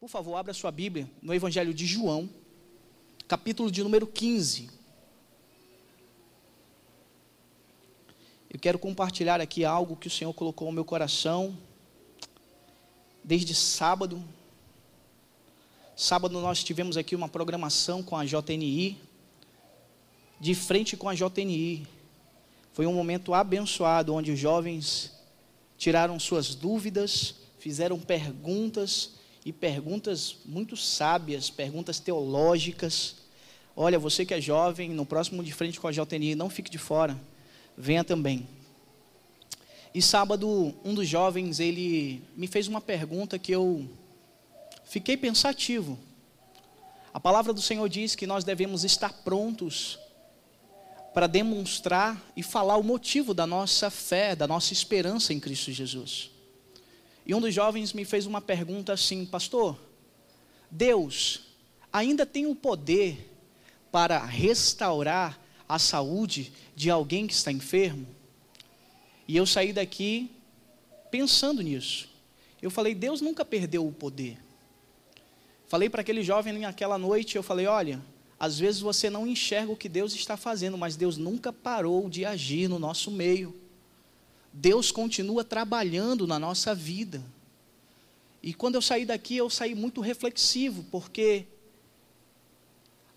Por favor, abra sua Bíblia no Evangelho de João, capítulo de número 15. Eu quero compartilhar aqui algo que o Senhor colocou no meu coração desde sábado. Sábado nós tivemos aqui uma programação com a JNI, de frente com a JNI. Foi um momento abençoado onde os jovens tiraram suas dúvidas, fizeram perguntas e perguntas muito sábias, perguntas teológicas. Olha, você que é jovem, no próximo de frente com a JNI, não fique de fora, venha também. E sábado, um dos jovens, ele me fez uma pergunta que eu fiquei pensativo. A palavra do Senhor diz que nós devemos estar prontos para demonstrar e falar o motivo da nossa fé, da nossa esperança em Cristo Jesus. E um dos jovens me fez uma pergunta assim, pastor, Deus ainda tem o poder para restaurar a saúde de alguém que está enfermo? E eu saí daqui pensando nisso. Eu falei, Deus nunca perdeu o poder. Falei para aquele jovem naquela noite, eu falei, olha, às vezes você não enxerga o que Deus está fazendo, mas Deus nunca parou de agir no nosso meio. Deus continua trabalhando na nossa vida. E quando eu saí daqui, eu saí muito reflexivo, porque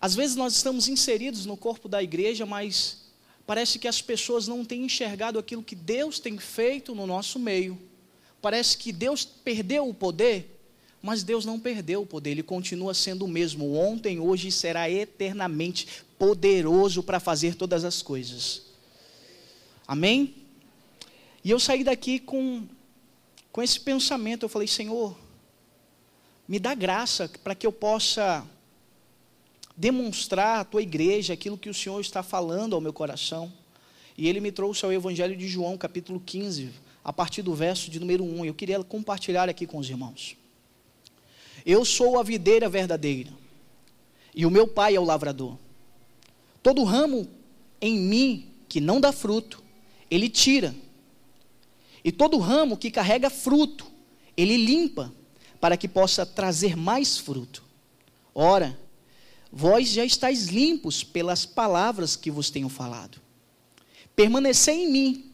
às vezes nós estamos inseridos no corpo da igreja, mas parece que as pessoas não têm enxergado aquilo que Deus tem feito no nosso meio. Parece que Deus perdeu o poder, mas Deus não perdeu o poder, Ele continua sendo o mesmo, ontem, hoje e será eternamente poderoso para fazer todas as coisas. Amém? E eu saí daqui com, com esse pensamento, eu falei, Senhor, me dá graça para que eu possa demonstrar à tua igreja aquilo que o Senhor está falando ao meu coração. E ele me trouxe ao Evangelho de João, capítulo 15, a partir do verso de número 1. Eu queria compartilhar aqui com os irmãos. Eu sou a videira verdadeira, e o meu pai é o lavrador. Todo ramo em mim que não dá fruto, ele tira. E todo ramo que carrega fruto, ele limpa, para que possa trazer mais fruto. Ora, vós já estáis limpos pelas palavras que vos tenho falado. Permanecei em mim,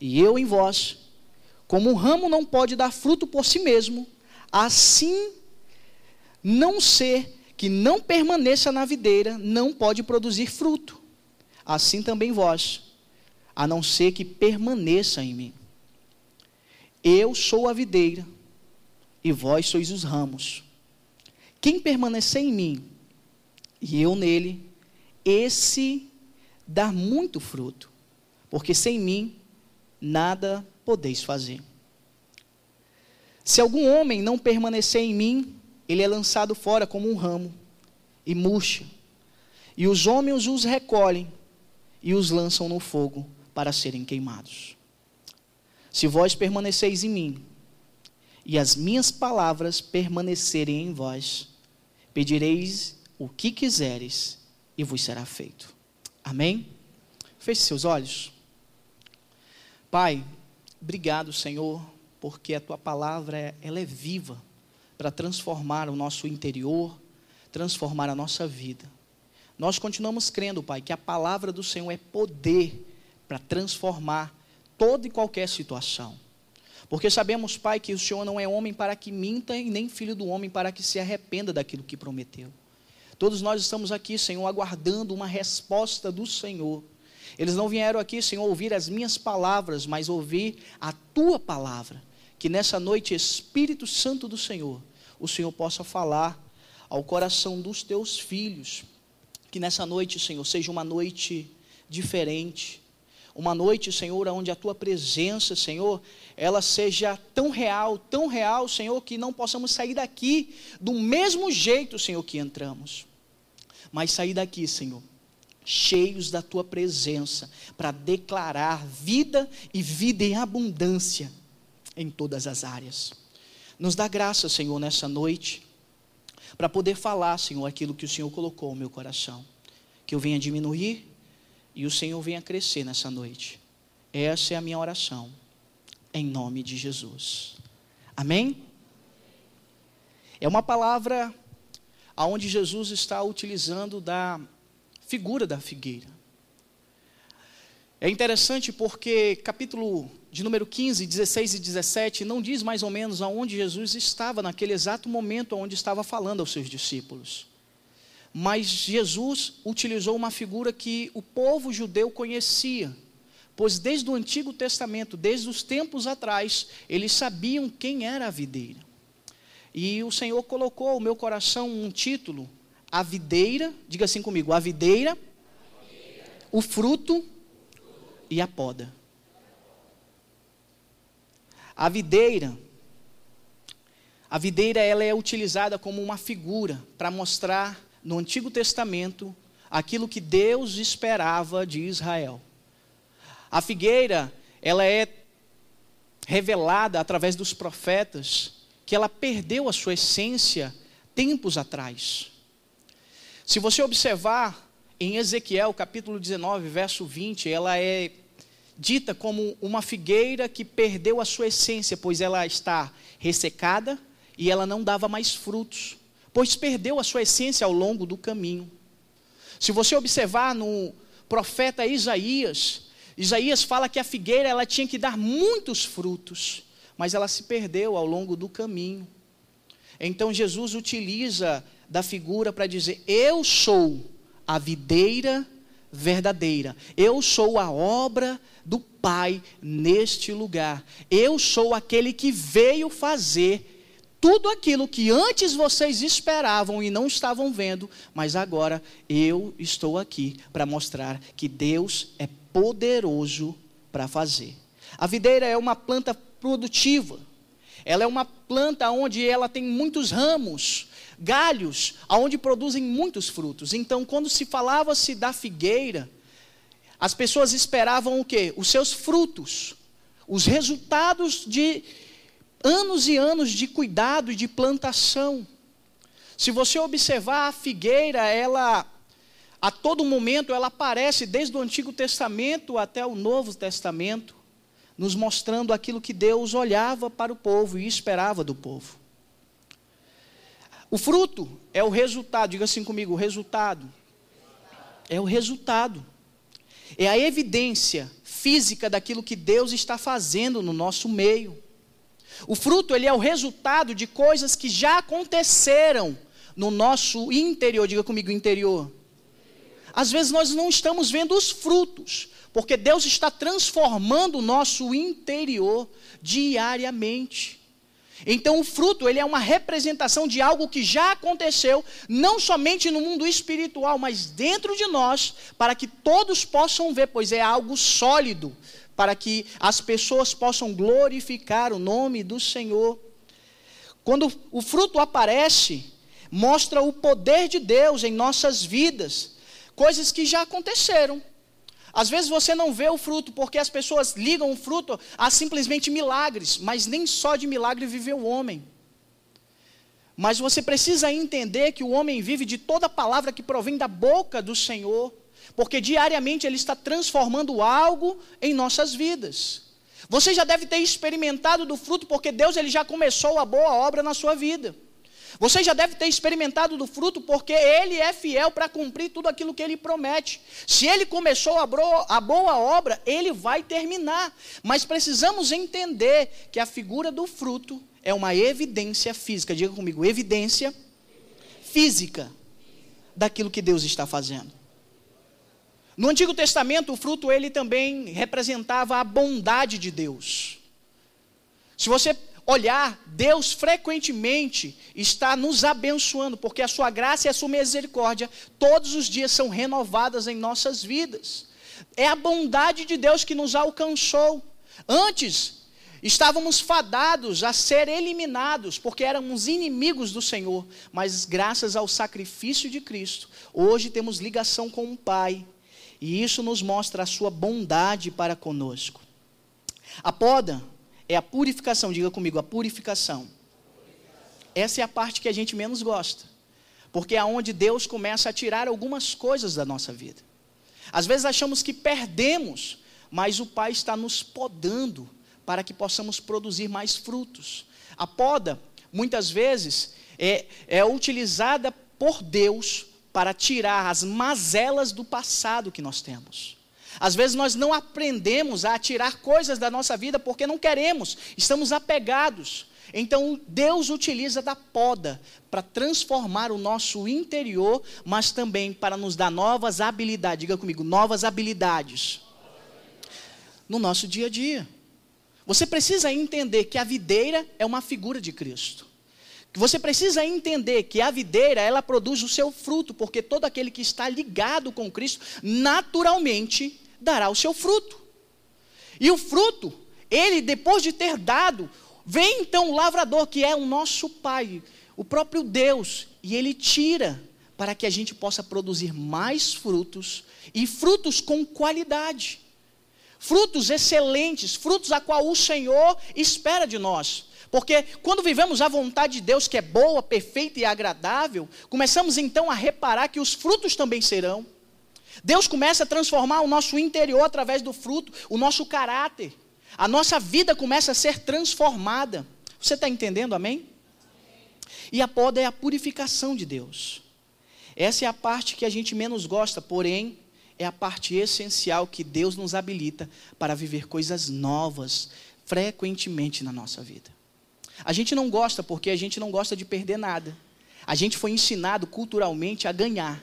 e eu em vós. Como um ramo não pode dar fruto por si mesmo, assim não ser que não permaneça na videira, não pode produzir fruto. Assim também vós, a não ser que permaneça em mim. Eu sou a videira, e vós sois os ramos. Quem permanecer em mim, e eu nele, esse dá muito fruto, porque sem mim nada podeis fazer. Se algum homem não permanecer em mim, ele é lançado fora como um ramo e murcha. E os homens os recolhem e os lançam no fogo para serem queimados. Se vós permaneceis em mim, e as minhas palavras permanecerem em vós, pedireis o que quiseres e vos será feito. Amém? Feche seus olhos. Pai, obrigado, Senhor, porque a tua palavra ela é viva para transformar o nosso interior, transformar a nossa vida. Nós continuamos crendo, Pai, que a palavra do Senhor é poder para transformar toda e qualquer situação. Porque sabemos, Pai, que o Senhor não é homem para que minta e nem filho do homem para que se arrependa daquilo que prometeu. Todos nós estamos aqui, Senhor, aguardando uma resposta do Senhor. Eles não vieram aqui, Senhor, ouvir as minhas palavras, mas ouvir a tua palavra. Que nessa noite, Espírito Santo do Senhor, o Senhor possa falar ao coração dos teus filhos. Que nessa noite, Senhor, seja uma noite diferente. Uma noite, Senhor, onde a tua presença, Senhor, ela seja tão real, tão real, Senhor, que não possamos sair daqui do mesmo jeito, Senhor, que entramos. Mas sair daqui, Senhor, cheios da tua presença, para declarar vida e vida em abundância em todas as áreas. Nos dá graça, Senhor, nessa noite, para poder falar, Senhor, aquilo que o Senhor colocou no meu coração. Que eu venha diminuir e o Senhor venha crescer nessa noite. Essa é a minha oração, em nome de Jesus. Amém? É uma palavra aonde Jesus está utilizando da figura da figueira. É interessante porque capítulo de número 15, 16 e 17 não diz mais ou menos aonde Jesus estava naquele exato momento onde estava falando aos seus discípulos. Mas Jesus utilizou uma figura que o povo judeu conhecia, pois desde o Antigo Testamento, desde os tempos atrás, eles sabiam quem era a videira. E o Senhor colocou no meu coração um título, a videira, diga assim comigo, a videira, o fruto e a poda. A videira, a videira ela é utilizada como uma figura para mostrar no Antigo Testamento aquilo que Deus esperava de Israel. A figueira, ela é revelada através dos profetas que ela perdeu a sua essência tempos atrás. Se você observar em Ezequiel, capítulo 19, verso 20, ela é dita como uma figueira que perdeu a sua essência, pois ela está ressecada e ela não dava mais frutos, pois perdeu a sua essência ao longo do caminho. Se você observar no profeta Isaías, Isaías fala que a figueira ela tinha que dar muitos frutos, mas ela se perdeu ao longo do caminho. Então Jesus utiliza da figura para dizer: Eu sou a videira verdadeira. Eu sou a obra do Pai neste lugar. Eu sou aquele que veio fazer tudo aquilo que antes vocês esperavam e não estavam vendo, mas agora eu estou aqui para mostrar que Deus é poderoso para fazer. A videira é uma planta produtiva. Ela é uma planta onde ela tem muitos ramos, galhos aonde produzem muitos frutos. Então, quando se falava-se da figueira, as pessoas esperavam o quê? Os seus frutos, os resultados de anos e anos de cuidado e de plantação. Se você observar a figueira, ela a todo momento ela aparece desde o Antigo Testamento até o Novo Testamento, nos mostrando aquilo que Deus olhava para o povo e esperava do povo. O fruto é o resultado, diga assim comigo, o resultado. É o resultado. É a evidência física daquilo que Deus está fazendo no nosso meio. O fruto, ele é o resultado de coisas que já aconteceram no nosso interior, diga comigo, interior. Às vezes nós não estamos vendo os frutos, porque Deus está transformando o nosso interior diariamente. Então o fruto, ele é uma representação de algo que já aconteceu, não somente no mundo espiritual, mas dentro de nós, para que todos possam ver, pois é algo sólido, para que as pessoas possam glorificar o nome do Senhor. Quando o fruto aparece, mostra o poder de Deus em nossas vidas, coisas que já aconteceram, às vezes você não vê o fruto, porque as pessoas ligam o fruto a simplesmente milagres, mas nem só de milagre vive o homem. Mas você precisa entender que o homem vive de toda palavra que provém da boca do Senhor, porque diariamente ele está transformando algo em nossas vidas. Você já deve ter experimentado do fruto, porque Deus ele já começou a boa obra na sua vida. Você já deve ter experimentado do fruto, porque Ele é fiel para cumprir tudo aquilo que Ele promete. Se Ele começou a, boa obra, Ele vai terminar. Mas precisamos entender que a figura do fruto é uma evidência física. Diga comigo, evidência física daquilo que Deus está fazendo. No Antigo Testamento, o fruto ele também representava a bondade de Deus. Se você olhar, Deus frequentemente está nos abençoando, porque a sua graça e a sua misericórdia todos os dias são renovadas em nossas vidas. É a bondade de Deus que nos alcançou. Antes, estávamos fadados a ser eliminados, porque éramos inimigos do Senhor, mas graças ao sacrifício de Cristo, hoje temos ligação com o Pai, e isso nos mostra a sua bondade para conosco. A poda é a purificação, diga comigo, a purificação. Essa é a parte que a gente menos gosta, porque é onde Deus começa a tirar algumas coisas da nossa vida. Às vezes achamos que perdemos, mas o Pai está nos podando para que possamos produzir mais frutos. A poda, muitas vezes, é, é utilizada por Deus para tirar as mazelas do passado que nós temos. Às vezes nós não aprendemos a tirar coisas da nossa vida porque não queremos, estamos apegados. Então Deus utiliza da poda para transformar o nosso interior, mas também para nos dar novas habilidades. Diga comigo, novas habilidades no nosso dia a dia. Você precisa entender que a videira é uma figura de Cristo. Você precisa entender que a videira, ela produz o seu fruto, porque todo aquele que está ligado com Cristo, naturalmente dará o seu fruto. E o fruto, ele depois de ter dado, vem então o lavrador, que é o nosso Pai, o próprio Deus, e ele tira para que a gente possa produzir mais frutos e frutos com qualidade. Frutos excelentes, frutos a qual o Senhor espera de nós. Porque quando vivemos a vontade de Deus, que é boa, perfeita e agradável, começamos então a reparar que os frutos também serão. Deus começa a transformar o nosso interior através do fruto, o nosso caráter. A nossa vida começa a ser transformada. Você está entendendo, amém? E a poda é a purificação de Deus. Essa é a parte que a gente menos gosta, porém, é a parte essencial que Deus nos habilita para viver coisas novas frequentemente na nossa vida. A gente não gosta porque a gente não gosta de perder nada. A gente foi ensinado culturalmente a ganhar,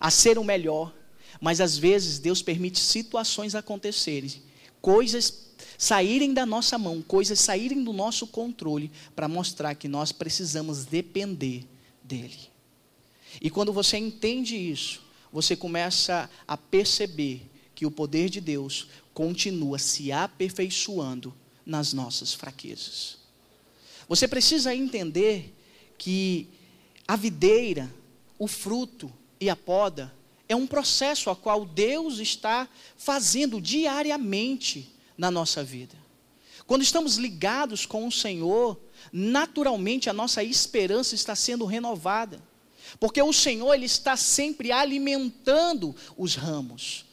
a ser o melhor, mas às vezes Deus permite situações acontecerem, coisas saírem da nossa mão, coisas saírem do nosso controle, para mostrar que nós precisamos depender dEle. E quando você entende isso, você começa a perceber que o poder de Deus continua se aperfeiçoando nas nossas fraquezas. Você precisa entender que a videira, o fruto e a poda é um processo a qual Deus está fazendo diariamente na nossa vida. Quando estamos ligados com o Senhor, naturalmente a nossa esperança está sendo renovada. Porque o Senhor ele está sempre alimentando os ramos.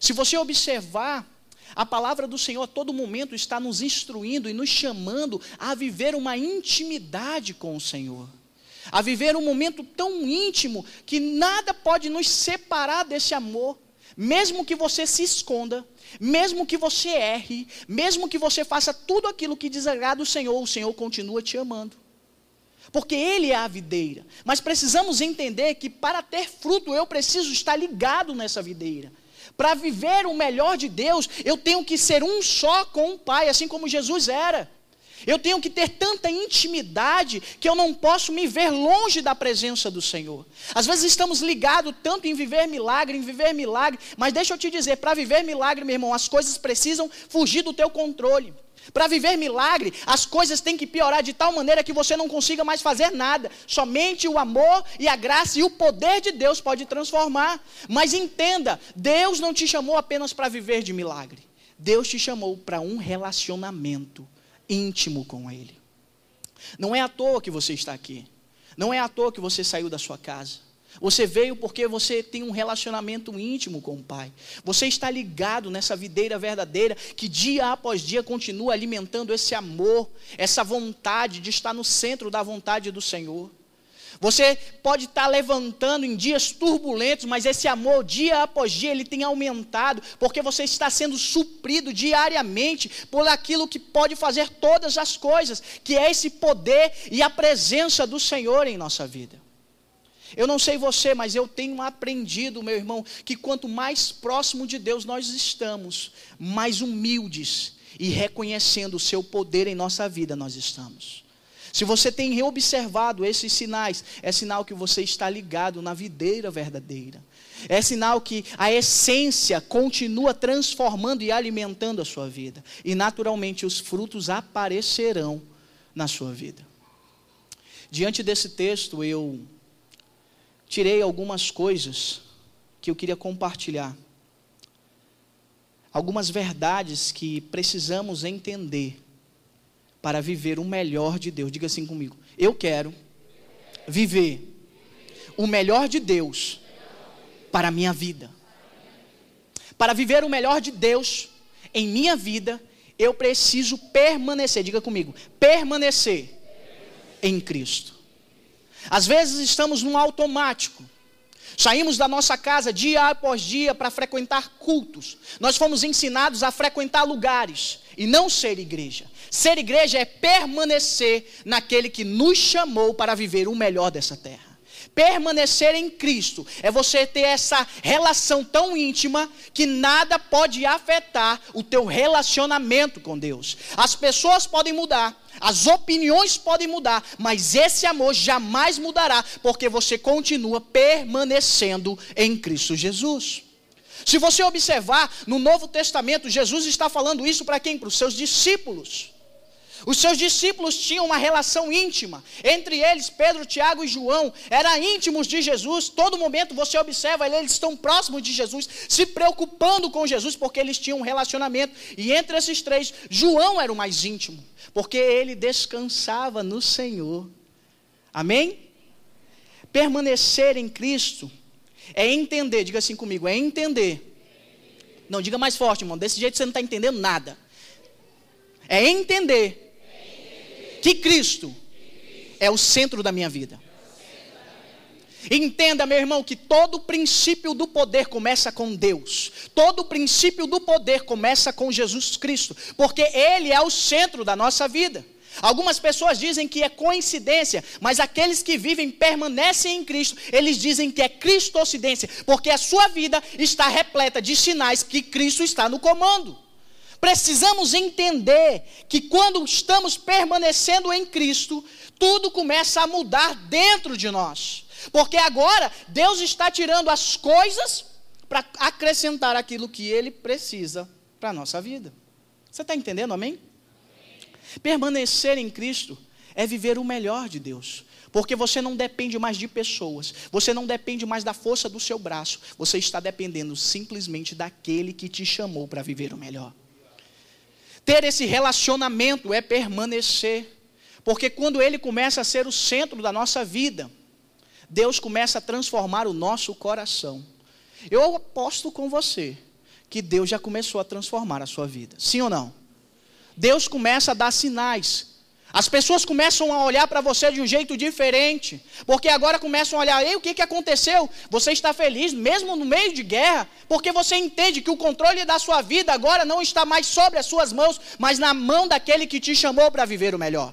Se você observar, a palavra do Senhor a todo momento está nos instruindo e nos chamando a viver uma intimidade com o Senhor a viver um momento tão íntimo que nada pode nos separar desse amor, mesmo que você se esconda, mesmo que você erre, mesmo que você faça tudo aquilo que desagrada o Senhor, o Senhor continua te amando. Porque Ele é a videira. Mas precisamos entender que para ter fruto eu preciso estar ligado nessa videira. Para viver o melhor de Deus, eu tenho que ser um só com o Pai, assim como Jesus era. Eu tenho que ter tanta intimidade que eu não posso me ver longe da presença do Senhor. Às vezes estamos ligados tanto em viver milagre, em viver milagre, mas deixa eu te dizer, para viver milagre, meu irmão, as coisas precisam fugir do teu controle. Para viver milagre, as coisas têm que piorar de tal maneira que você não consiga mais fazer nada. Somente o amor e a graça e o poder de Deus pode transformar. Mas entenda, Deus não te chamou apenas para viver de milagre. Deus te chamou para um relacionamento íntimo com Ele. Não é à toa que você está aqui. Não é à toa que você saiu da sua casa. Você veio porque você tem um relacionamento íntimo com o Pai. Você está ligado nessa videira verdadeira que dia após dia continua alimentando esse amor, essa vontade de estar no centro da vontade do Senhor. Você pode estar levantando em dias turbulentos, mas esse amor, dia após dia, ele tem aumentado, porque você está sendo suprido diariamente por aquilo que pode fazer todas as coisas, que é esse poder e a presença do Senhor em nossa vida. Eu não sei você, mas eu tenho aprendido, meu irmão, que quanto mais próximo de Deus nós estamos, mais humildes e reconhecendo o seu poder em nossa vida nós estamos. Se você tem observado esses sinais, é sinal que você está ligado na videira verdadeira. É sinal que a essência continua transformando e alimentando a sua vida. E naturalmente os frutos aparecerão na sua vida. Diante desse texto, eu tirei algumas coisas que eu queria compartilhar. Algumas verdades que precisamos entender para viver o melhor de Deus. Diga assim comigo. Eu quero viver o melhor de Deus para a minha vida. Para viver o melhor de Deus em minha vida, eu preciso permanecer. Diga comigo. Permanecer em Cristo. Às vezes estamos num automático. Saímos da nossa casa dia após dia para frequentar cultos. Nós fomos ensinados a frequentar lugares e não ser igreja. Ser igreja é permanecer naquele que nos chamou para viver o melhor dessa terra. Permanecer em Cristo é você ter essa relação tão íntima que nada pode afetar o teu relacionamento com Deus. As pessoas podem mudar, as opiniões podem mudar, mas esse amor jamais mudará, porque você continua permanecendo em Cristo Jesus. Se você observar no Novo Testamento, Jesus está falando isso para quem? Para os seus discípulos. Os seus discípulos tinham uma relação íntima. Entre eles, Pedro, Tiago e João eram íntimos de Jesus. Todo momento você observa, eles estão próximos de Jesus, se preocupando com Jesus, porque eles tinham um relacionamento. E entre esses três, João era o mais íntimo, porque ele descansava no Senhor. Amém? Permanecer em Cristo é entender, diga assim comigo, é entender. Não, diga mais forte, irmão. Desse jeito você não está entendendo nada. É entender que Cristo é o centro da minha vida. Entenda, meu irmão, que todo princípio do poder começa com Deus. Todo princípio do poder começa com Jesus Cristo, porque Ele é o centro da nossa vida. Algumas pessoas dizem que é coincidência, mas aqueles que vivem permanecem em Cristo, eles dizem que é cristocidência, porque a sua vida está repleta de sinais que Cristo está no comando. Precisamos entender que quando estamos permanecendo em Cristo, tudo começa a mudar dentro de nós. Porque agora Deus está tirando as coisas para acrescentar aquilo que Ele precisa para a nossa vida. Você está entendendo, amém? Permanecer em Cristo é viver o melhor de Deus. Porque você não depende mais de pessoas, você não depende mais da força do seu braço, você está dependendo simplesmente daquele que te chamou para viver o melhor. Ter esse relacionamento é permanecer. Porque quando ele começa a ser o centro da nossa vida, Deus começa a transformar o nosso coração. Eu aposto com você que Deus já começou a transformar a sua vida. Sim ou não? Deus começa a dar sinais as pessoas começam a olhar para você de um jeito diferente, porque agora começam a olhar, ei, o que, que aconteceu? Você está feliz, mesmo no meio de guerra, porque você entende que o controle da sua vida agora não está mais sobre as suas mãos, mas na mão daquele que te chamou para viver o melhor.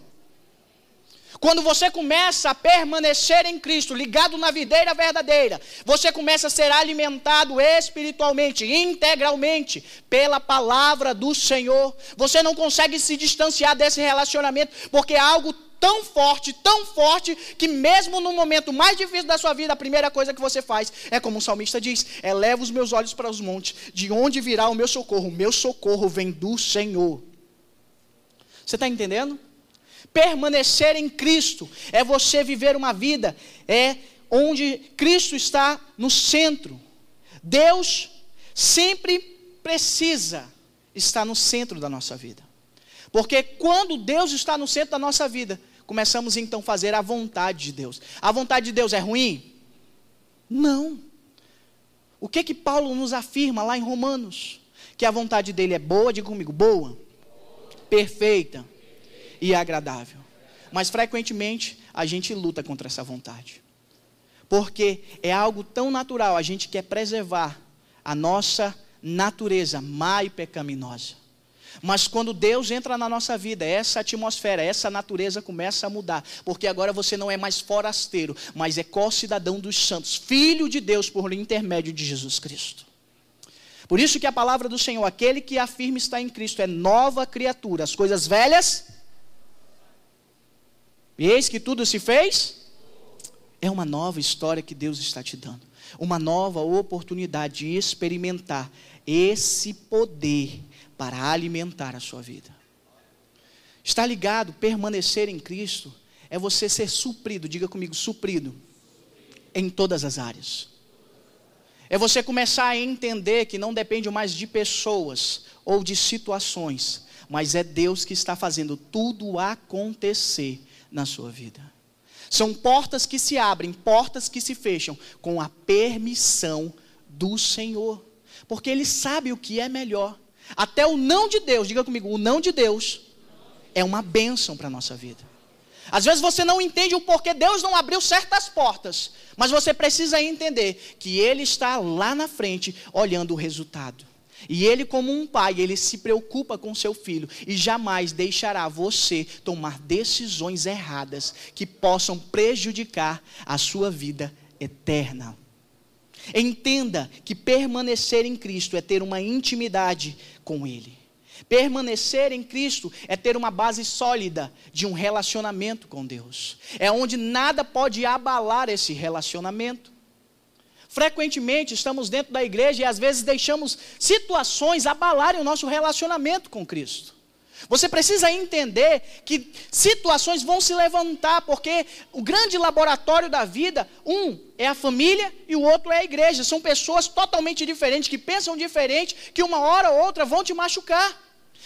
Quando você começa a permanecer em Cristo, ligado na videira verdadeira, você começa a ser alimentado espiritualmente, integralmente, pela palavra do Senhor. Você não consegue se distanciar desse relacionamento, porque é algo tão forte, tão forte, que mesmo no momento mais difícil da sua vida, a primeira coisa que você faz é como o salmista diz: eleva os meus olhos para os montes, de onde virá o meu socorro? O meu socorro vem do Senhor. Você está entendendo? Permanecer em Cristo é você viver uma vida é onde Cristo está no centro. Deus sempre precisa estar no centro da nossa vida. Porque quando Deus está no centro da nossa vida, começamos então a fazer a vontade de Deus. A vontade de Deus é ruim? Não. O que que Paulo nos afirma lá em Romanos? Que a vontade dele é boa, diga comigo, boa, perfeita e agradável. Mas frequentemente a gente luta contra essa vontade. Porque é algo tão natural, a gente quer preservar a nossa natureza má e pecaminosa. Mas quando Deus entra na nossa vida, essa atmosfera, essa natureza começa a mudar, porque agora você não é mais forasteiro, mas é co-cidadão dos santos, filho de Deus por intermédio de Jesus Cristo. Por isso que a palavra do Senhor, aquele que afirma estar em Cristo, é nova criatura, as coisas velhas e eis que tudo se fez. É uma nova história que Deus está te dando. Uma nova oportunidade de experimentar esse poder para alimentar a sua vida. Está ligado, permanecer em Cristo é você ser suprido, diga comigo, suprido em todas as áreas. É você começar a entender que não depende mais de pessoas ou de situações, mas é Deus que está fazendo tudo acontecer na sua vida. São portas que se abrem, portas que se fecham com a permissão do Senhor, porque Ele sabe o que é melhor. Até o não de Deus, diga comigo, o não de Deus é uma bênção para a nossa vida. Às vezes você não entende o porquê Deus não abriu certas portas, mas você precisa entender que Ele está lá na frente olhando o resultado. E Ele, como um pai, Ele se preocupa com seu filho e jamais deixará você tomar decisões erradas que possam prejudicar a sua vida eterna. Entenda que permanecer em Cristo é ter uma intimidade com Ele. Permanecer em Cristo é ter uma base sólida de um relacionamento com Deus. É onde nada pode abalar esse relacionamento. Frequentemente estamos dentro da igreja e às vezes deixamos situações abalarem o nosso relacionamento com Cristo. Você precisa entender que situações vão se levantar, porque o grande laboratório da vida, um é a família e o outro é a igreja. São pessoas totalmente diferentes, que pensam diferente, que uma hora ou outra vão te machucar.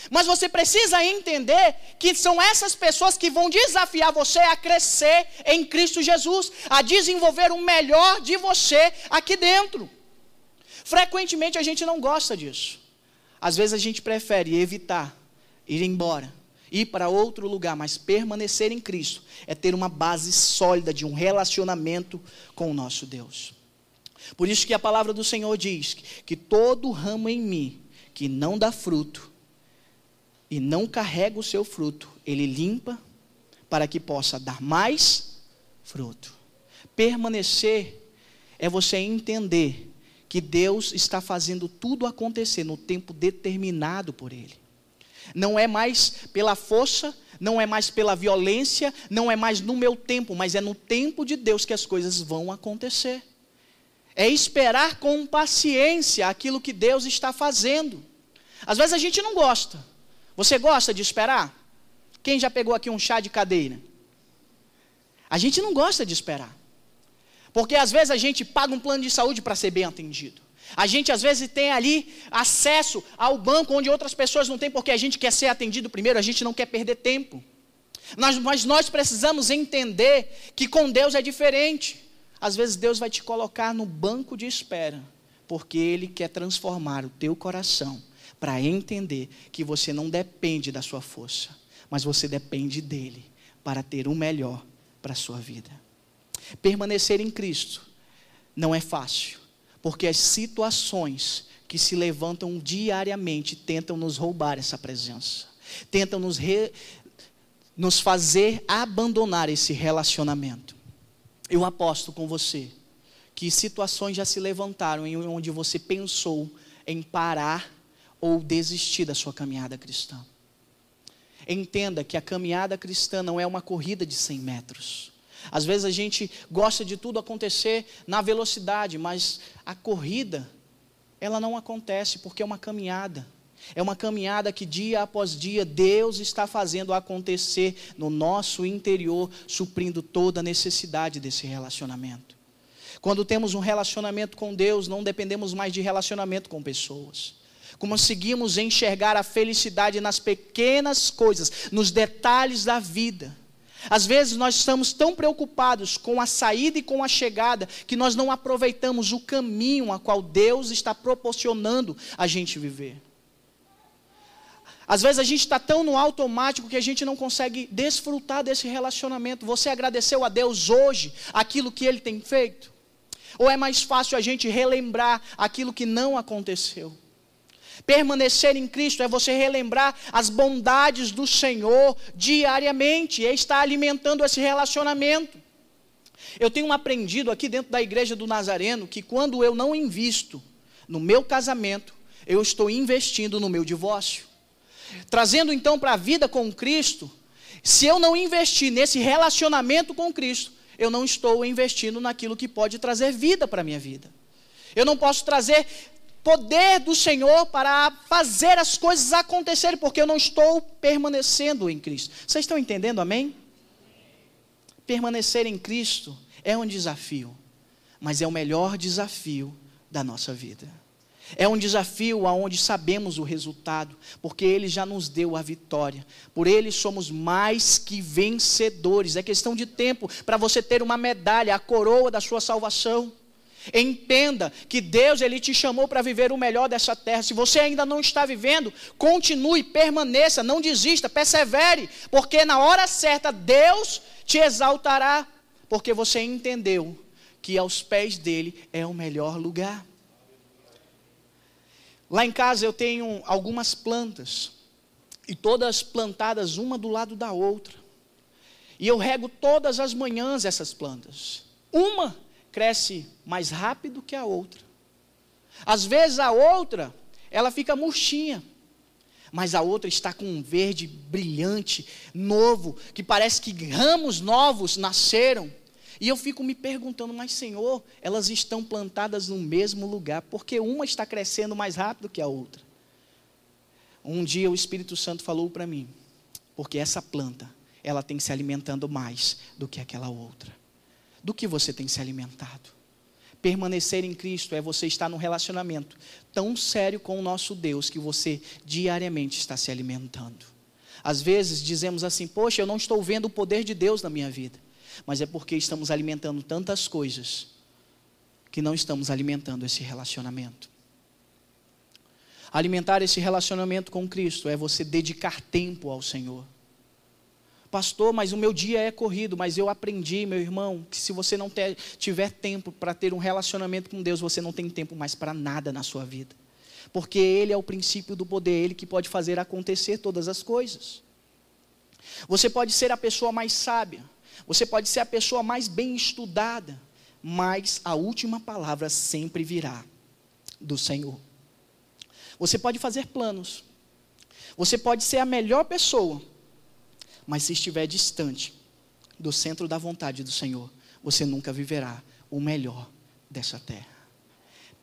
Mas você precisa entender que são essas pessoas que vão desafiar você a crescer em Cristo Jesus, a desenvolver o melhor de você aqui dentro. Frequentemente a gente não gosta disso. Às vezes a gente prefere evitar, ir embora, ir para outro lugar, mas permanecer em Cristo é ter uma base sólida de um relacionamento com o nosso Deus. Por isso que a palavra do Senhor diz que todo ramo em mim que não dá fruto, e não carrega o seu fruto, ele limpa para que possa dar mais fruto. Permanecer é você entender que Deus está fazendo tudo acontecer no tempo determinado por Ele. Não é mais pela força, não é mais pela violência, não é mais no meu tempo, mas é no tempo de Deus que as coisas vão acontecer. É esperar com paciência aquilo que Deus está fazendo. Às vezes a gente não gosta, você gosta de esperar? Quem já pegou aqui um chá de cadeira? A gente não gosta de esperar. Porque às vezes a gente paga um plano de saúde para ser bem atendido. A gente às vezes tem ali acesso ao banco onde outras pessoas não têm, porque a gente quer ser atendido primeiro, a gente não quer perder tempo. Nós, mas nós precisamos entender que com Deus é diferente. Às vezes Deus vai te colocar no banco de espera, porque Ele quer transformar o teu coração para entender que você não depende da sua força, mas você depende dele para ter o melhor para a sua vida. Permanecer em Cristo não é fácil, porque as situações que se levantam diariamente tentam nos roubar essa presença, tentam nos, re, nos fazer abandonar esse relacionamento. Eu aposto com você que situações já se levantaram em onde você pensou em parar ou desistir da sua caminhada cristã. Entenda que a caminhada cristã não é uma corrida de 100 metros. Às vezes a gente gosta de tudo acontecer na velocidade, mas a corrida, ela não acontece porque é uma caminhada. É uma caminhada que dia após dia Deus está fazendo acontecer no nosso interior, suprindo toda a necessidade desse relacionamento. Quando temos um relacionamento com Deus, não dependemos mais de relacionamento com pessoas conseguimos enxergar a felicidade nas pequenas coisas, nos detalhes da vida. Às vezes nós estamos tão preocupados com a saída e com a chegada que nós não aproveitamos o caminho a qual Deus está proporcionando a gente viver. Às vezes a gente está tão no automático que a gente não consegue desfrutar desse relacionamento. Você agradeceu a Deus hoje aquilo que Ele tem feito? Ou é mais fácil a gente relembrar aquilo que não aconteceu? Permanecer em Cristo é você relembrar as bondades do Senhor diariamente, e é estar alimentando esse relacionamento. Eu tenho aprendido aqui dentro da igreja do Nazareno que quando eu não invisto no meu casamento, eu estou investindo no meu divórcio. Trazendo então para a vida com Cristo, se eu não investir nesse relacionamento com Cristo, eu não estou investindo naquilo que pode trazer vida para a minha vida. Eu não posso trazer poder do Senhor para fazer as coisas acontecerem, porque eu não estou permanecendo em Cristo. Vocês estão entendendo, amém? Permanecer em Cristo é um desafio, mas é o melhor desafio da nossa vida. É um desafio aonde sabemos o resultado, porque Ele já nos deu a vitória. Por Ele somos mais que vencedores. É questão de tempo para você ter uma medalha, a coroa da sua salvação. Entenda que Deus ele te chamou para viver o melhor dessa terra. Se você ainda não está vivendo, continue, permaneça, não desista, persevere, porque na hora certa Deus te exaltará, porque você entendeu que aos pés dele é o melhor lugar. Lá em casa eu tenho algumas plantas, e todas plantadas uma do lado da outra. E eu rego todas as manhãs essas plantas. Uma cresce mais rápido que a outra. Às vezes a outra, ela fica murchinha, mas a outra está com um verde brilhante, novo, que parece que ramos novos nasceram. E eu fico me perguntando, mas Senhor, elas estão plantadas no mesmo lugar, porque uma está crescendo mais rápido que a outra. Um dia o Espírito Santo falou para mim, porque essa planta, ela tem se alimentando mais do que aquela outra do que você tem se alimentado. Permanecer em Cristo é você estar num relacionamento tão sério com o nosso Deus que você diariamente está se alimentando. Às vezes dizemos assim: Poxa, eu não estou vendo o poder de Deus na minha vida. Mas é porque estamos alimentando tantas coisas que não estamos alimentando esse relacionamento. Alimentar esse relacionamento com Cristo é você dedicar tempo ao Senhor. Pastor, mas o meu dia é corrido, mas eu aprendi, meu irmão, que se você não ter, tiver tempo para ter um relacionamento com Deus, você não tem tempo mais para nada na sua vida. Porque Ele é o princípio do poder, Ele que pode fazer acontecer todas as coisas. Você pode ser a pessoa mais sábia, você pode ser a pessoa mais bem estudada, mas a última palavra sempre virá do Senhor. Você pode fazer planos, você pode ser a melhor pessoa, mas se estiver distante do centro da vontade do Senhor, você nunca viverá o melhor dessa terra.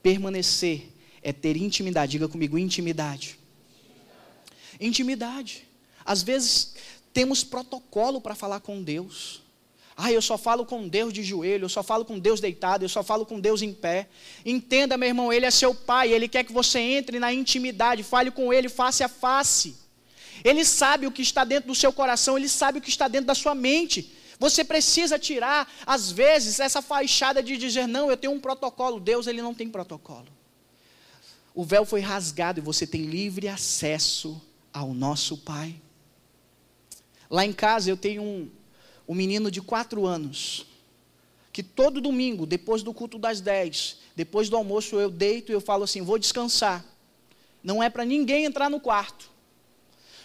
Permanecer é ter intimidade. Diga comigo, intimidade. Intimidade. Às vezes temos protocolo para falar com Deus. Ah, eu só falo com Deus de joelho, eu só falo com Deus deitado, eu só falo com Deus em pé. Entenda, meu irmão, Ele é seu Pai, Ele quer que você entre na intimidade, fale com Ele face a face. Ele sabe o que está dentro do seu coração, ele sabe o que está dentro da sua mente. Você precisa tirar, às vezes, essa fachada de dizer: não, eu tenho um protocolo. Deus, ele não tem protocolo. O véu foi rasgado e você tem livre acesso ao nosso Pai. Lá em casa eu tenho um, um menino de quatro anos, que todo domingo, depois do culto das dez, depois do almoço, eu deito e eu falo assim: vou descansar. Não é para ninguém entrar no quarto.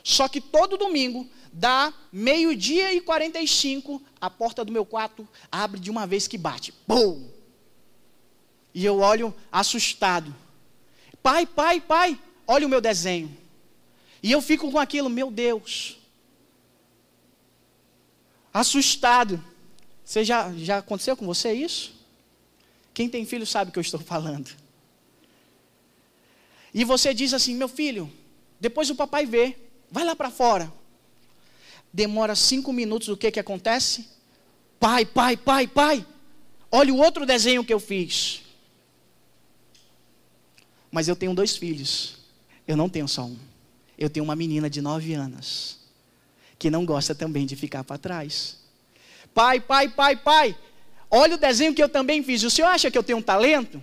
Só que todo domingo, dá meio-dia e 45, a porta do meu quarto abre de uma vez que bate. Bum! E eu olho assustado. Pai, pai, pai, olha o meu desenho. E eu fico com aquilo, meu Deus. Assustado. Você já, já aconteceu com você isso? Quem tem filho sabe o que eu estou falando. E você diz assim: meu filho, depois o papai vê. Vai lá para fora. Demora cinco minutos, o que que acontece? Pai, pai, pai, pai. Olha o outro desenho que eu fiz. Mas eu tenho dois filhos. Eu não tenho só um. Eu tenho uma menina de nove anos. Que não gosta também de ficar para trás. Pai, pai, pai, pai. Olha o desenho que eu também fiz. O senhor acha que eu tenho um talento?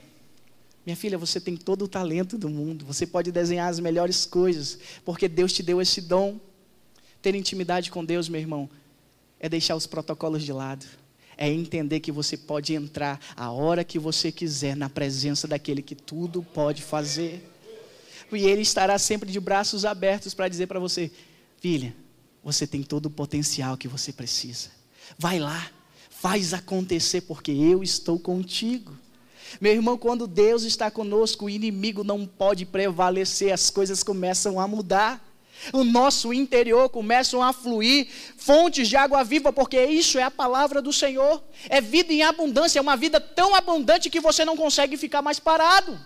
Minha filha, você tem todo o talento do mundo, você pode desenhar as melhores coisas, porque Deus te deu esse dom. Ter intimidade com Deus, meu irmão, é deixar os protocolos de lado, é entender que você pode entrar a hora que você quiser na presença daquele que tudo pode fazer. E Ele estará sempre de braços abertos para dizer para você: filha, você tem todo o potencial que você precisa. Vai lá, faz acontecer, porque eu estou contigo. Meu irmão, quando Deus está conosco, o inimigo não pode prevalecer, as coisas começam a mudar. O nosso interior começam a fluir fontes de água viva, porque isso é a palavra do Senhor. É vida em abundância, é uma vida tão abundante que você não consegue ficar mais parado.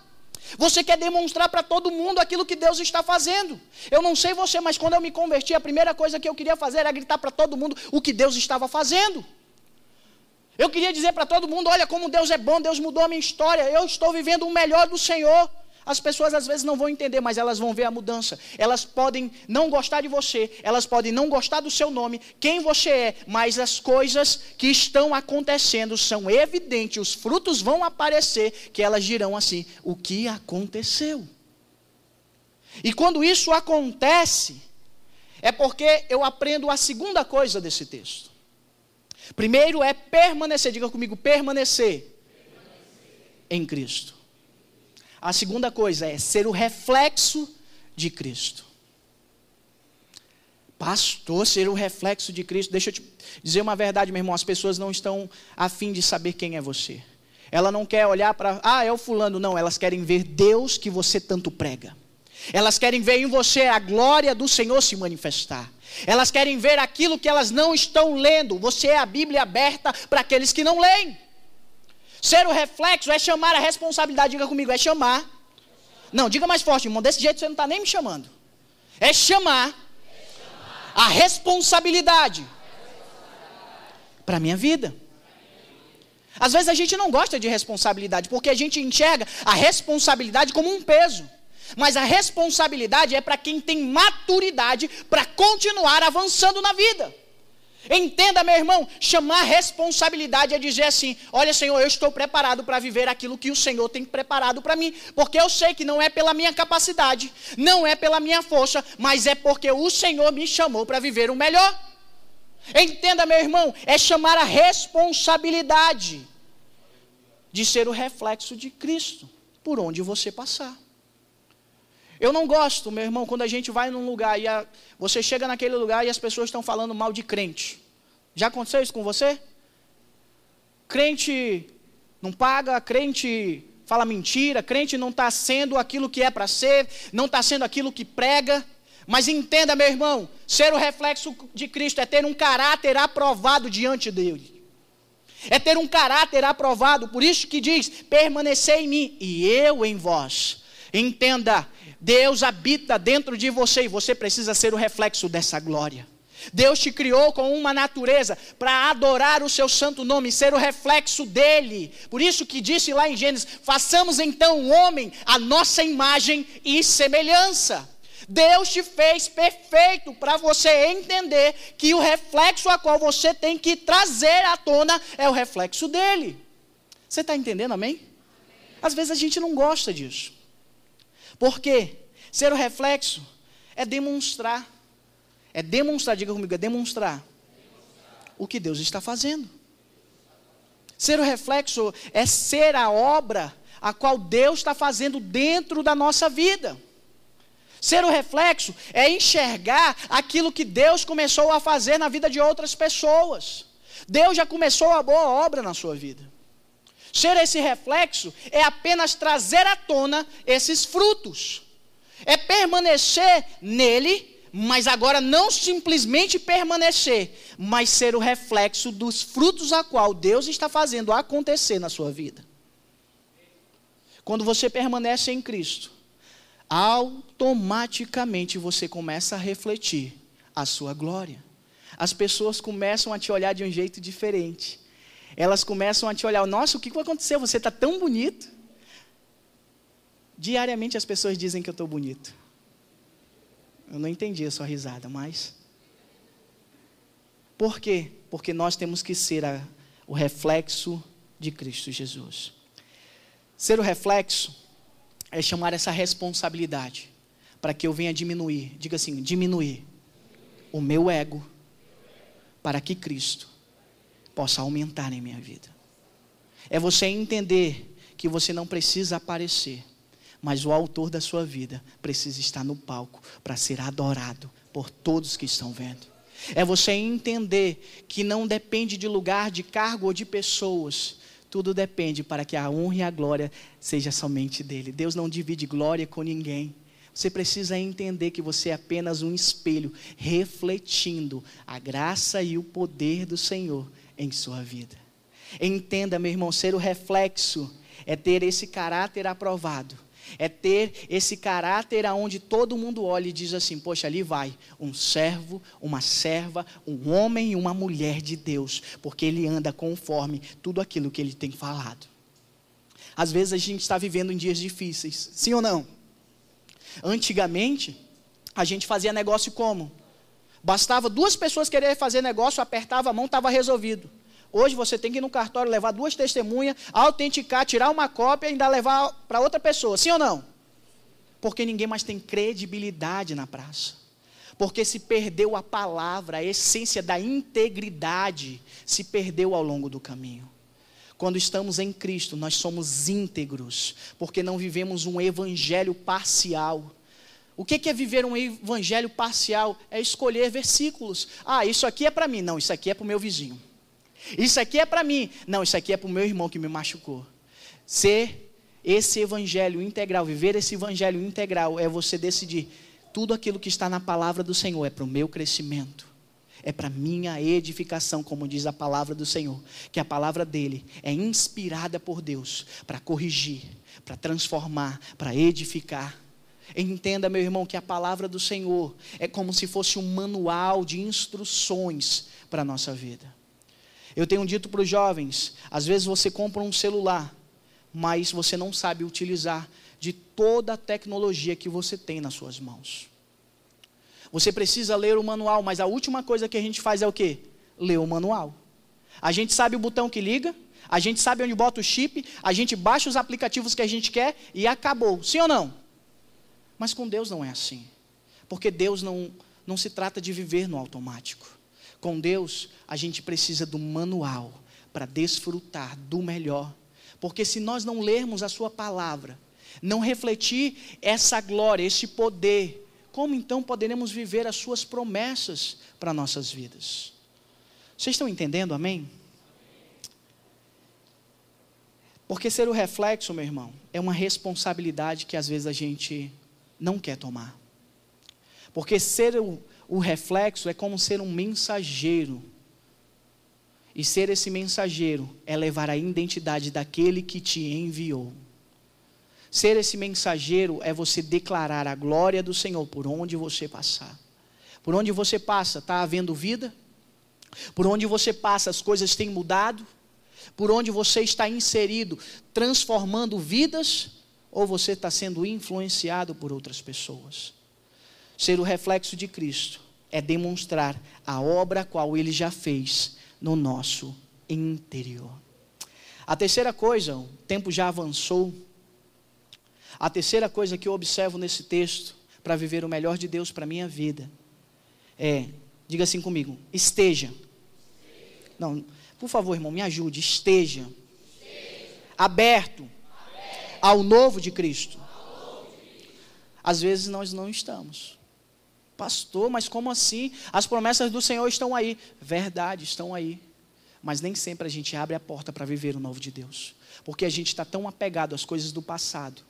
Você quer demonstrar para todo mundo aquilo que Deus está fazendo. Eu não sei você, mas quando eu me converti, a primeira coisa que eu queria fazer era gritar para todo mundo o que Deus estava fazendo. Eu queria dizer para todo mundo: olha como Deus é bom, Deus mudou a minha história, eu estou vivendo o melhor do Senhor. As pessoas às vezes não vão entender, mas elas vão ver a mudança. Elas podem não gostar de você, elas podem não gostar do seu nome, quem você é, mas as coisas que estão acontecendo são evidentes, os frutos vão aparecer, que elas dirão assim: o que aconteceu? E quando isso acontece, é porque eu aprendo a segunda coisa desse texto. Primeiro é permanecer, diga comigo, permanecer, permanecer. em Cristo. A segunda coisa é ser o reflexo de Cristo. Pastor, ser o reflexo de Cristo. Deixa eu te dizer uma verdade, meu irmão. As pessoas não estão afim de saber quem é você. Ela não quer olhar para, ah, é o fulano. Não, elas querem ver Deus que você tanto prega. Elas querem ver em você a glória do Senhor se manifestar. Elas querem ver aquilo que elas não estão lendo. Você é a Bíblia aberta para aqueles que não leem. Ser o reflexo é chamar a responsabilidade, diga comigo, é chamar. Não, diga mais forte, irmão, desse jeito você não está nem me chamando. É chamar a responsabilidade para a minha vida. Às vezes a gente não gosta de responsabilidade, porque a gente enxerga a responsabilidade como um peso. Mas a responsabilidade é para quem tem maturidade para continuar avançando na vida. Entenda, meu irmão, chamar responsabilidade é dizer assim: olha, Senhor, eu estou preparado para viver aquilo que o Senhor tem preparado para mim, porque eu sei que não é pela minha capacidade, não é pela minha força, mas é porque o Senhor me chamou para viver o melhor. Entenda, meu irmão, é chamar a responsabilidade de ser o reflexo de Cristo por onde você passar. Eu não gosto, meu irmão, quando a gente vai num lugar e a, você chega naquele lugar e as pessoas estão falando mal de crente. Já aconteceu isso com você? Crente não paga, crente fala mentira, crente não está sendo aquilo que é para ser, não está sendo aquilo que prega. Mas entenda, meu irmão, ser o reflexo de Cristo é ter um caráter aprovado diante dele. É ter um caráter aprovado, por isso que diz: permanecer em mim e eu em vós. Entenda, Deus habita dentro de você e você precisa ser o reflexo dessa glória. Deus te criou com uma natureza para adorar o seu santo nome, ser o reflexo dele. Por isso que disse lá em Gênesis: façamos então o homem a nossa imagem e semelhança. Deus te fez perfeito para você entender que o reflexo a qual você tem que trazer à tona é o reflexo dele. Você está entendendo, amém? Às vezes a gente não gosta disso. Por quê? Ser o reflexo é demonstrar. É demonstrar, diga comigo, é demonstrar, demonstrar. o que Deus está fazendo. Ser o reflexo é ser a obra a qual Deus está fazendo dentro da nossa vida. Ser o reflexo é enxergar aquilo que Deus começou a fazer na vida de outras pessoas. Deus já começou a boa obra na sua vida. Ser esse reflexo é apenas trazer à tona esses frutos. É permanecer nele, mas agora não simplesmente permanecer, mas ser o reflexo dos frutos a qual Deus está fazendo acontecer na sua vida. Quando você permanece em Cristo, automaticamente você começa a refletir a sua glória. As pessoas começam a te olhar de um jeito diferente elas começam a te olhar: nossa, o que aconteceu? Você está tão bonito. Diariamente as pessoas dizem que eu estou bonito. Eu não entendi a sua risada, mas. Por quê? Porque nós temos que ser a, o reflexo de Cristo Jesus. Ser o reflexo é chamar essa responsabilidade para que eu venha diminuir, diga assim, diminuir o meu ego para que Cristo possa aumentar em minha vida. É você entender que você não precisa aparecer, mas o autor da sua vida precisa estar no palco para ser adorado por todos que estão vendo. É você entender que não depende de lugar, de cargo ou de pessoas. Tudo depende para que a honra e a glória seja somente dele. Deus não divide glória com ninguém. Você precisa entender que você é apenas um espelho refletindo a graça e o poder do Senhor em sua vida. Entenda, meu irmão, ser o reflexo é ter esse caráter aprovado. É ter esse caráter aonde todo mundo olha e diz assim: Poxa, ali vai um servo, uma serva, um homem e uma mulher de Deus, porque ele anda conforme tudo aquilo que ele tem falado. Às vezes a gente está vivendo em dias difíceis, sim ou não? Antigamente, a gente fazia negócio como? Bastava duas pessoas quererem fazer negócio, apertava a mão, estava resolvido. Hoje você tem que ir no cartório, levar duas testemunhas, autenticar, tirar uma cópia e ainda levar para outra pessoa, sim ou não? Porque ninguém mais tem credibilidade na praça. Porque se perdeu a palavra, a essência da integridade se perdeu ao longo do caminho. Quando estamos em Cristo, nós somos íntegros, porque não vivemos um evangelho parcial. O que é viver um evangelho parcial? É escolher versículos. Ah, isso aqui é para mim. Não, isso aqui é para o meu vizinho. Isso aqui é para mim. Não, isso aqui é para o meu irmão que me machucou. Ser esse evangelho integral, viver esse evangelho integral, é você decidir tudo aquilo que está na palavra do Senhor é para o meu crescimento é para minha edificação, como diz a palavra do Senhor, que a palavra dele é inspirada por Deus para corrigir, para transformar, para edificar. Entenda, meu irmão, que a palavra do Senhor é como se fosse um manual de instruções para a nossa vida. Eu tenho dito para os jovens: às vezes você compra um celular, mas você não sabe utilizar de toda a tecnologia que você tem nas suas mãos. Você precisa ler o manual, mas a última coisa que a gente faz é o quê? Ler o manual. A gente sabe o botão que liga, a gente sabe onde bota o chip, a gente baixa os aplicativos que a gente quer e acabou. Sim ou não? Mas com Deus não é assim. Porque Deus não, não se trata de viver no automático. Com Deus, a gente precisa do manual para desfrutar do melhor. Porque se nós não lermos a Sua palavra, não refletir essa glória, esse poder, como então poderemos viver as suas promessas para nossas vidas? Vocês estão entendendo, amém? Porque ser o reflexo, meu irmão, é uma responsabilidade que às vezes a gente não quer tomar. Porque ser o, o reflexo é como ser um mensageiro. E ser esse mensageiro é levar a identidade daquele que te enviou. Ser esse mensageiro é você declarar a glória do Senhor por onde você passar. Por onde você passa, está havendo vida? Por onde você passa, as coisas têm mudado? Por onde você está inserido, transformando vidas? Ou você está sendo influenciado por outras pessoas? Ser o reflexo de Cristo é demonstrar a obra qual ele já fez no nosso interior. A terceira coisa, o tempo já avançou. A terceira coisa que eu observo nesse texto, para viver o melhor de Deus para minha vida, é, diga assim comigo, esteja. Não, por favor, irmão, me ajude, esteja. Aberto, Ao, novo de Cristo. Às vezes nós não estamos. Pastor, mas como assim? As promessas do Senhor estão aí. Verdade, estão aí. Mas nem sempre a gente abre a porta para viver o novo de Deus. Porque a gente está tão apegado às coisas do passado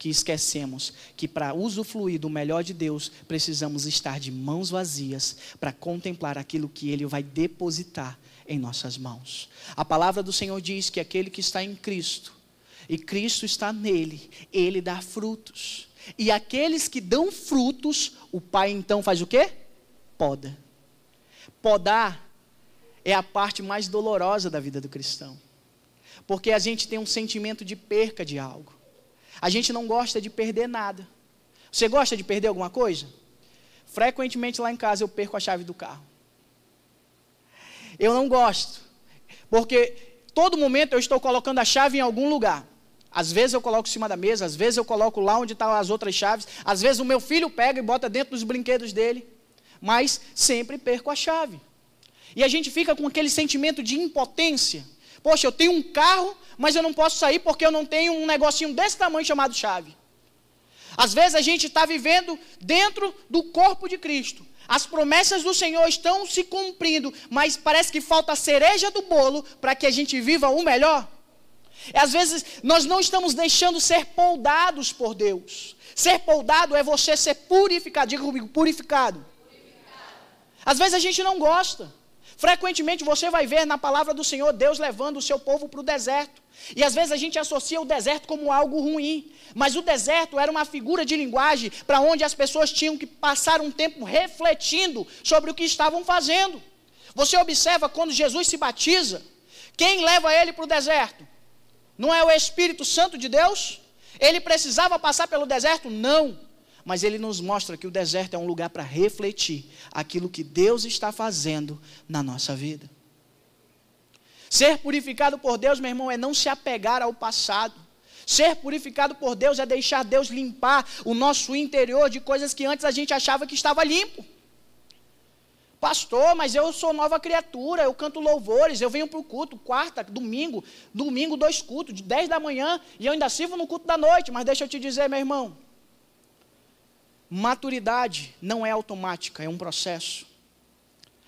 que esquecemos que para usufruir do melhor de Deus, precisamos estar de mãos vazias para contemplar aquilo que Ele vai depositar em nossas mãos. A palavra do Senhor diz que aquele que está em Cristo, e Cristo está nele, ele dá frutos. E aqueles que dão frutos, o Pai então faz o quê? Poda. Podar é a parte mais dolorosa da vida do cristão. Porque a gente tem um sentimento de perca de algo. A gente não gosta de perder nada. Você gosta de perder alguma coisa? Frequentemente lá em casa eu perco a chave do carro. Eu não gosto. Porque todo momento eu estou colocando a chave em algum lugar. Às vezes eu coloco em cima da mesa, às vezes eu coloco lá onde estão as outras chaves, às vezes o meu filho pega e bota dentro dos brinquedos dele, mas sempre perco a chave. E a gente fica com aquele sentimento de impotência. Poxa, eu tenho um carro, mas eu não posso sair porque eu não tenho um negocinho desse tamanho chamado chave. Às vezes a gente está vivendo dentro do corpo de Cristo. As promessas do Senhor estão se cumprindo, mas parece que falta a cereja do bolo para que a gente viva o melhor. Às vezes nós não estamos deixando ser poldados por Deus. Ser poldado é você ser purificado. Diga comigo, purificado. purificado. Às vezes a gente não gosta. Frequentemente você vai ver na palavra do Senhor Deus levando o seu povo para o deserto. E às vezes a gente associa o deserto como algo ruim. Mas o deserto era uma figura de linguagem para onde as pessoas tinham que passar um tempo refletindo sobre o que estavam fazendo. Você observa quando Jesus se batiza, quem leva ele para o deserto? Não é o Espírito Santo de Deus? Ele precisava passar pelo deserto? Não. Mas ele nos mostra que o deserto é um lugar para refletir aquilo que Deus está fazendo na nossa vida. Ser purificado por Deus, meu irmão, é não se apegar ao passado. Ser purificado por Deus é deixar Deus limpar o nosso interior de coisas que antes a gente achava que estava limpo. Pastor, mas eu sou nova criatura, eu canto louvores, eu venho para o culto, quarta, domingo, domingo, dois cultos, de 10 da manhã, e eu ainda sirvo no culto da noite. Mas deixa eu te dizer, meu irmão, maturidade não é automática, é um processo.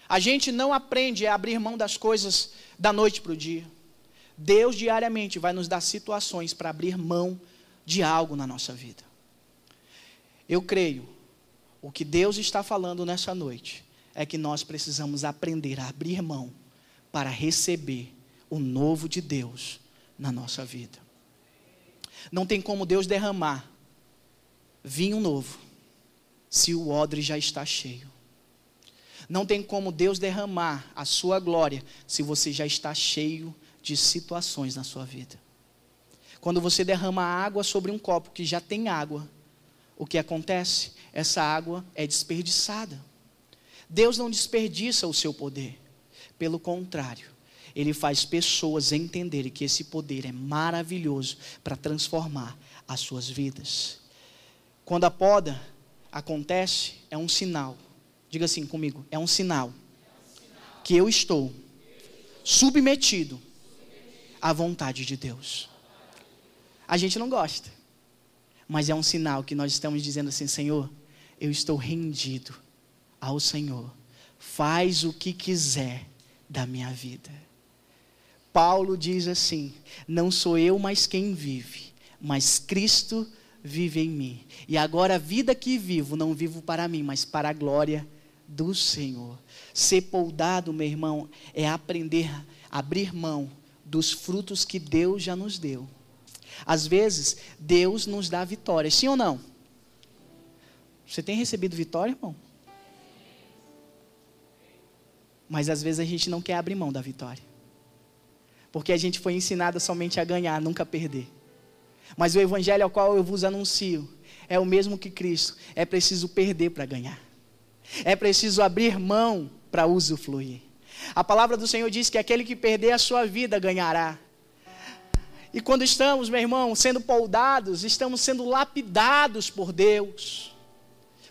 A gente não aprende a abrir mão das coisas da noite para o dia. Deus diariamente vai nos dar situações para abrir mão de algo na nossa vida. Eu creio, o que Deus está falando nessa noite é que nós precisamos aprender a abrir mão para receber o novo de Deus na nossa vida. Não tem como Deus derramar vinho novo se o odre já está cheio. Não tem como Deus derramar a sua glória se você já está cheio de situações na sua vida. Quando você derrama água sobre um copo que já tem água, o que acontece? Essa água é desperdiçada. Deus não desperdiça o seu poder. Pelo contrário, ele faz pessoas entenderem que esse poder é maravilhoso para transformar as suas vidas. Quando a poda acontece, é um sinal. Diga assim comigo: é um sinal que eu estou submetido à vontade de Deus. A gente não gosta, mas é um sinal que nós estamos dizendo assim: Senhor, eu estou rendido ao Senhor. Faz o que quiser da minha vida. Paulo diz assim: Não sou eu mais quem vive, mas Cristo vive em mim. E agora a vida que vivo, não vivo para mim, mas para a glória do Senhor. Ser meu irmão, é aprender a abrir mão dos frutos que Deus já nos deu. Às vezes, Deus nos dá vitória, sim ou não? Você tem recebido vitória, irmão? Mas às vezes a gente não quer abrir mão da vitória. Porque a gente foi ensinado somente a ganhar, nunca perder. Mas o evangelho ao qual eu vos anuncio é o mesmo que Cristo. É preciso perder para ganhar. É preciso abrir mão para usufruir. A palavra do Senhor diz que aquele que perder a sua vida ganhará. E quando estamos, meu irmão, sendo poldados, estamos sendo lapidados por Deus.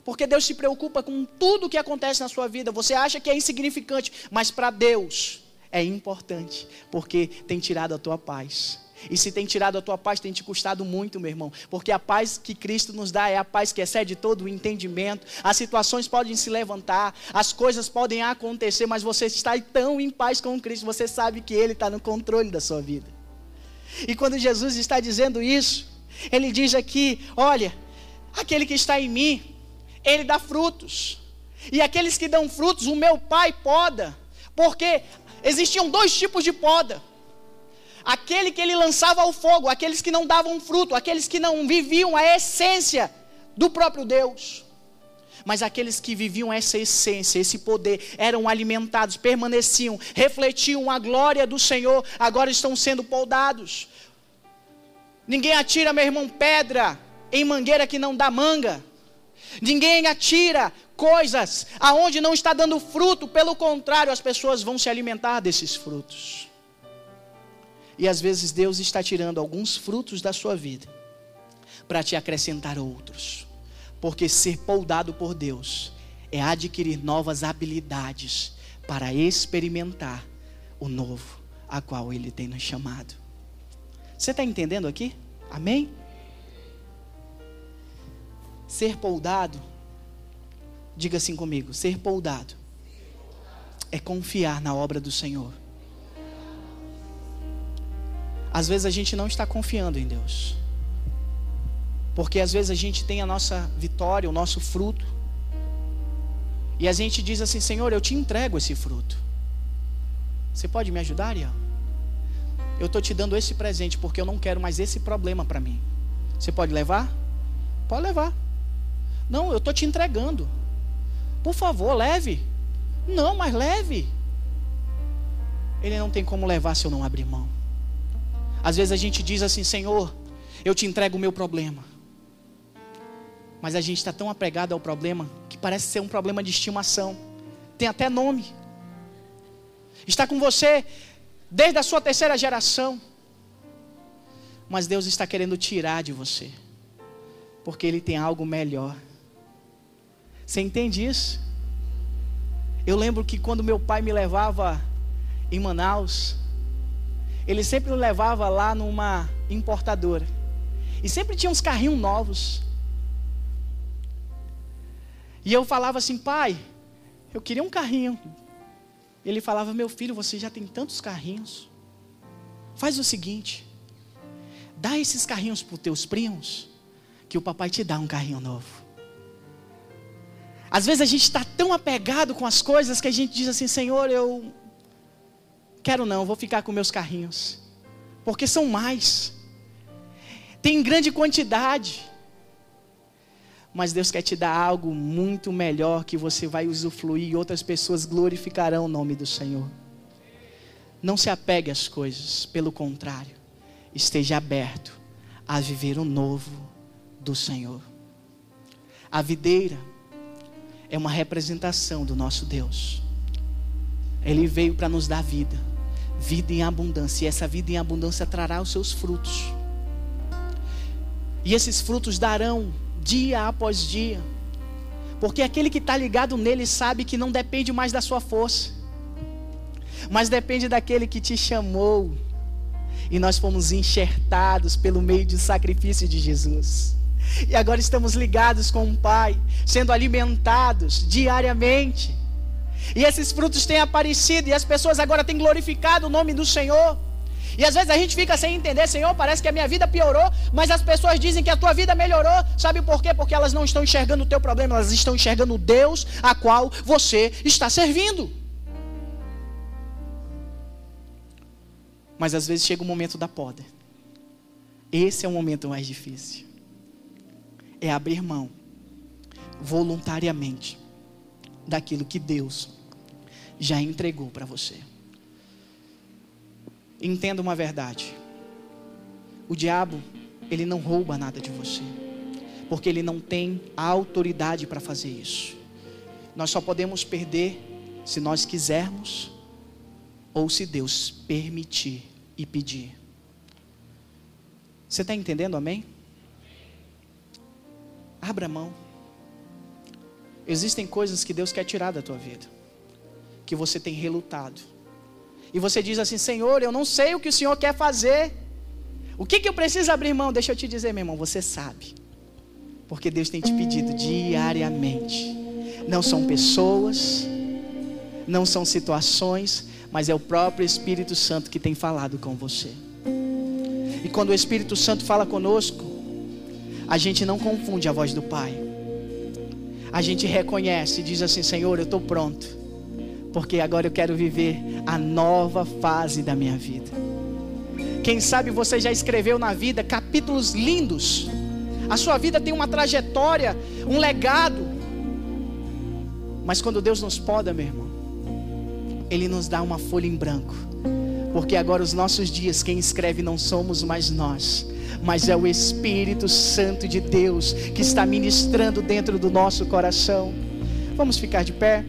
Porque Deus se preocupa com tudo o que acontece na sua vida. Você acha que é insignificante, mas para Deus é importante, porque tem tirado a tua paz. E se tem tirado a tua paz, tem te custado muito, meu irmão. Porque a paz que Cristo nos dá é a paz que excede todo o entendimento. As situações podem se levantar, as coisas podem acontecer, mas você está tão em paz com Cristo, você sabe que Ele está no controle da sua vida. E quando Jesus está dizendo isso, Ele diz aqui: olha, aquele que está em mim, ele dá frutos. E aqueles que dão frutos, o meu pai poda. Porque existiam dois tipos de poda. Aquele que ele lançava ao fogo, aqueles que não davam fruto, aqueles que não viviam a essência do próprio Deus. Mas aqueles que viviam essa essência, esse poder, eram alimentados, permaneciam, refletiam a glória do Senhor, agora estão sendo podados. Ninguém atira, meu irmão, pedra em mangueira que não dá manga. Ninguém atira coisas aonde não está dando fruto, pelo contrário, as pessoas vão se alimentar desses frutos. E às vezes Deus está tirando alguns frutos da sua vida para te acrescentar outros. Porque ser poldado por Deus é adquirir novas habilidades para experimentar o novo a qual Ele tem nos chamado. Você está entendendo aqui? Amém? Ser poldado, diga assim comigo: ser poldado é confiar na obra do Senhor. Às vezes a gente não está confiando em Deus, porque às vezes a gente tem a nossa vitória, o nosso fruto, e a gente diz assim: Senhor, eu te entrego esse fruto. Você pode me ajudar, Ian? Eu estou te dando esse presente porque eu não quero mais esse problema para mim. Você pode levar? Pode levar. Não, eu estou te entregando. Por favor, leve. Não, mas leve. Ele não tem como levar se eu não abrir mão. Às vezes a gente diz assim: Senhor, eu te entrego o meu problema. Mas a gente está tão apegado ao problema que parece ser um problema de estimação. Tem até nome. Está com você desde a sua terceira geração. Mas Deus está querendo tirar de você. Porque Ele tem algo melhor. Você entende isso? Eu lembro que quando meu pai me levava em Manaus, ele sempre me levava lá numa importadora. E sempre tinha uns carrinhos novos. E eu falava assim, pai, eu queria um carrinho. Ele falava, meu filho, você já tem tantos carrinhos. Faz o seguinte, dá esses carrinhos para os teus primos, que o papai te dá um carrinho novo. Às vezes a gente está tão apegado com as coisas que a gente diz assim, Senhor, eu quero não, vou ficar com meus carrinhos. Porque são mais. Tem grande quantidade. Mas Deus quer te dar algo muito melhor que você vai usufruir e outras pessoas glorificarão o nome do Senhor. Não se apegue às coisas, pelo contrário, esteja aberto a viver o novo do Senhor. A videira é uma representação do nosso Deus. Ele veio para nos dar vida, vida em abundância, e essa vida em abundância trará os seus frutos. E esses frutos darão dia após dia. Porque aquele que está ligado nele sabe que não depende mais da sua força, mas depende daquele que te chamou. E nós fomos enxertados pelo meio do sacrifício de Jesus. E agora estamos ligados com o Pai, sendo alimentados diariamente. E esses frutos têm aparecido, e as pessoas agora têm glorificado o nome do Senhor. E às vezes a gente fica sem entender, Senhor, parece que a minha vida piorou, mas as pessoas dizem que a tua vida melhorou. Sabe por quê? Porque elas não estão enxergando o teu problema, elas estão enxergando o Deus a qual você está servindo. Mas às vezes chega o momento da poda. Esse é o momento mais difícil. É abrir mão voluntariamente daquilo que Deus já entregou para você. Entenda uma verdade. O diabo, ele não rouba nada de você, porque ele não tem a autoridade para fazer isso. Nós só podemos perder se nós quisermos ou se Deus permitir e pedir. Você está entendendo, amém? Abra mão. Existem coisas que Deus quer tirar da tua vida, que você tem relutado e você diz assim: Senhor, eu não sei o que o Senhor quer fazer. O que, que eu preciso abrir mão? Deixa eu te dizer, meu irmão, você sabe. Porque Deus tem te pedido diariamente. Não são pessoas, não são situações, mas é o próprio Espírito Santo que tem falado com você. E quando o Espírito Santo fala conosco, a gente não confunde a voz do Pai. A gente reconhece e diz assim: Senhor, eu estou pronto porque agora eu quero viver a nova fase da minha vida. Quem sabe você já escreveu na vida capítulos lindos. A sua vida tem uma trajetória, um legado. Mas quando Deus nos poda, meu irmão, Ele nos dá uma folha em branco. Porque agora os nossos dias, quem escreve não somos mais nós, mas é o Espírito Santo de Deus que está ministrando dentro do nosso coração. Vamos ficar de pé?